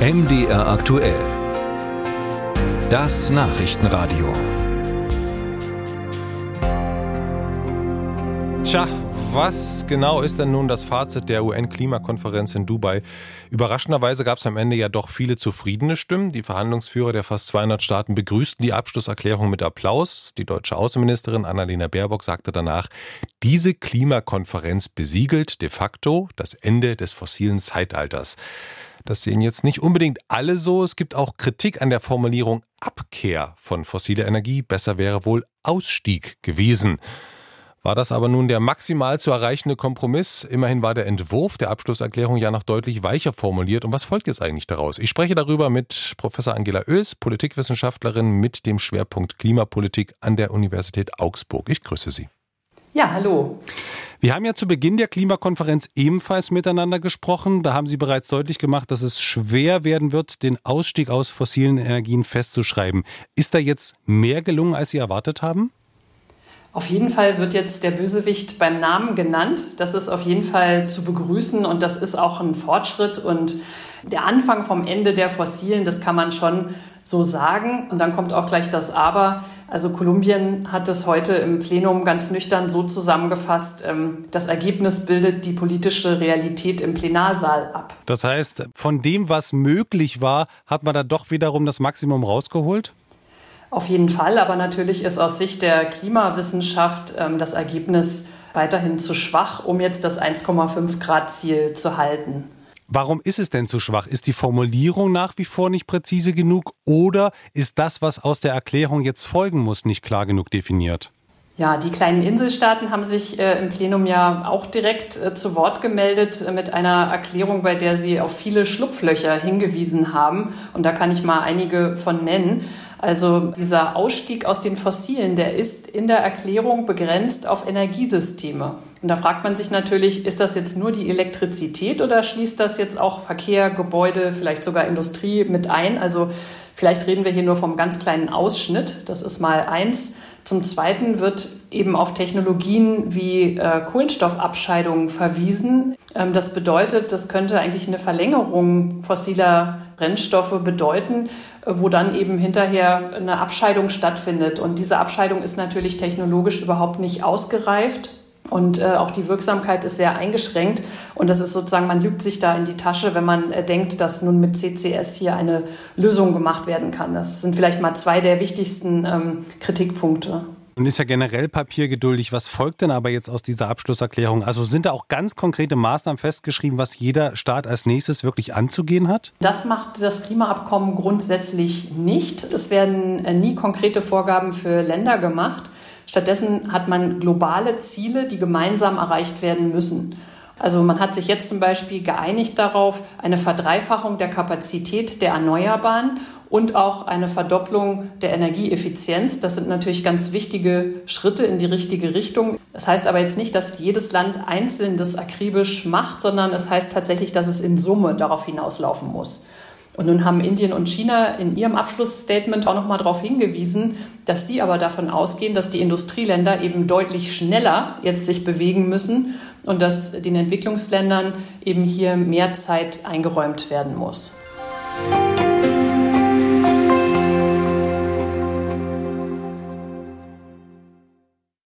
MDR aktuell. Das Nachrichtenradio. Tja, was genau ist denn nun das Fazit der UN-Klimakonferenz in Dubai? Überraschenderweise gab es am Ende ja doch viele zufriedene Stimmen. Die Verhandlungsführer der fast 200 Staaten begrüßten die Abschlusserklärung mit Applaus. Die deutsche Außenministerin Annalena Baerbock sagte danach, diese Klimakonferenz besiegelt de facto das Ende des fossilen Zeitalters. Das sehen jetzt nicht unbedingt alle so. Es gibt auch Kritik an der Formulierung Abkehr von fossiler Energie. Besser wäre wohl Ausstieg gewesen. War das aber nun der maximal zu erreichende Kompromiss? Immerhin war der Entwurf der Abschlusserklärung ja noch deutlich weicher formuliert. Und was folgt jetzt eigentlich daraus? Ich spreche darüber mit Professor Angela Oels, Politikwissenschaftlerin mit dem Schwerpunkt Klimapolitik an der Universität Augsburg. Ich grüße Sie. Ja, hallo. Wir haben ja zu Beginn der Klimakonferenz ebenfalls miteinander gesprochen. Da haben Sie bereits deutlich gemacht, dass es schwer werden wird, den Ausstieg aus fossilen Energien festzuschreiben. Ist da jetzt mehr gelungen, als Sie erwartet haben? Auf jeden Fall wird jetzt der Bösewicht beim Namen genannt. Das ist auf jeden Fall zu begrüßen und das ist auch ein Fortschritt und der Anfang vom Ende der Fossilen, das kann man schon so sagen. Und dann kommt auch gleich das Aber. Also Kolumbien hat es heute im Plenum ganz nüchtern so zusammengefasst, ähm, das Ergebnis bildet die politische Realität im Plenarsaal ab. Das heißt, von dem, was möglich war, hat man da doch wiederum das Maximum rausgeholt? Auf jeden Fall, aber natürlich ist aus Sicht der Klimawissenschaft ähm, das Ergebnis weiterhin zu schwach, um jetzt das 1,5 Grad Ziel zu halten. Warum ist es denn zu schwach? Ist die Formulierung nach wie vor nicht präzise genug oder ist das, was aus der Erklärung jetzt folgen muss, nicht klar genug definiert? Ja, die kleinen Inselstaaten haben sich äh, im Plenum ja auch direkt äh, zu Wort gemeldet äh, mit einer Erklärung, bei der sie auf viele Schlupflöcher hingewiesen haben. Und da kann ich mal einige von nennen. Also dieser Ausstieg aus den Fossilen, der ist in der Erklärung begrenzt auf Energiesysteme. Und da fragt man sich natürlich, ist das jetzt nur die Elektrizität oder schließt das jetzt auch Verkehr, Gebäude, vielleicht sogar Industrie mit ein? Also vielleicht reden wir hier nur vom ganz kleinen Ausschnitt. Das ist mal eins. Zum Zweiten wird eben auf Technologien wie äh, Kohlenstoffabscheidung verwiesen. Ähm, das bedeutet, das könnte eigentlich eine Verlängerung fossiler Brennstoffe bedeuten, äh, wo dann eben hinterher eine Abscheidung stattfindet. Und diese Abscheidung ist natürlich technologisch überhaupt nicht ausgereift. Und äh, auch die Wirksamkeit ist sehr eingeschränkt. Und das ist sozusagen, man lügt sich da in die Tasche, wenn man äh, denkt, dass nun mit CCS hier eine Lösung gemacht werden kann. Das sind vielleicht mal zwei der wichtigsten ähm, Kritikpunkte. Und ist ja generell papiergeduldig. Was folgt denn aber jetzt aus dieser Abschlusserklärung? Also sind da auch ganz konkrete Maßnahmen festgeschrieben, was jeder Staat als nächstes wirklich anzugehen hat? Das macht das Klimaabkommen grundsätzlich nicht. Es werden äh, nie konkrete Vorgaben für Länder gemacht. Stattdessen hat man globale Ziele, die gemeinsam erreicht werden müssen. Also man hat sich jetzt zum Beispiel geeinigt darauf, eine Verdreifachung der Kapazität der Erneuerbaren und auch eine Verdopplung der Energieeffizienz. Das sind natürlich ganz wichtige Schritte in die richtige Richtung. Das heißt aber jetzt nicht, dass jedes Land einzeln das akribisch macht, sondern es heißt tatsächlich, dass es in Summe darauf hinauslaufen muss. Und nun haben Indien und China in ihrem Abschlussstatement auch nochmal darauf hingewiesen, dass sie aber davon ausgehen, dass die Industrieländer eben deutlich schneller jetzt sich bewegen müssen und dass den Entwicklungsländern eben hier mehr Zeit eingeräumt werden muss.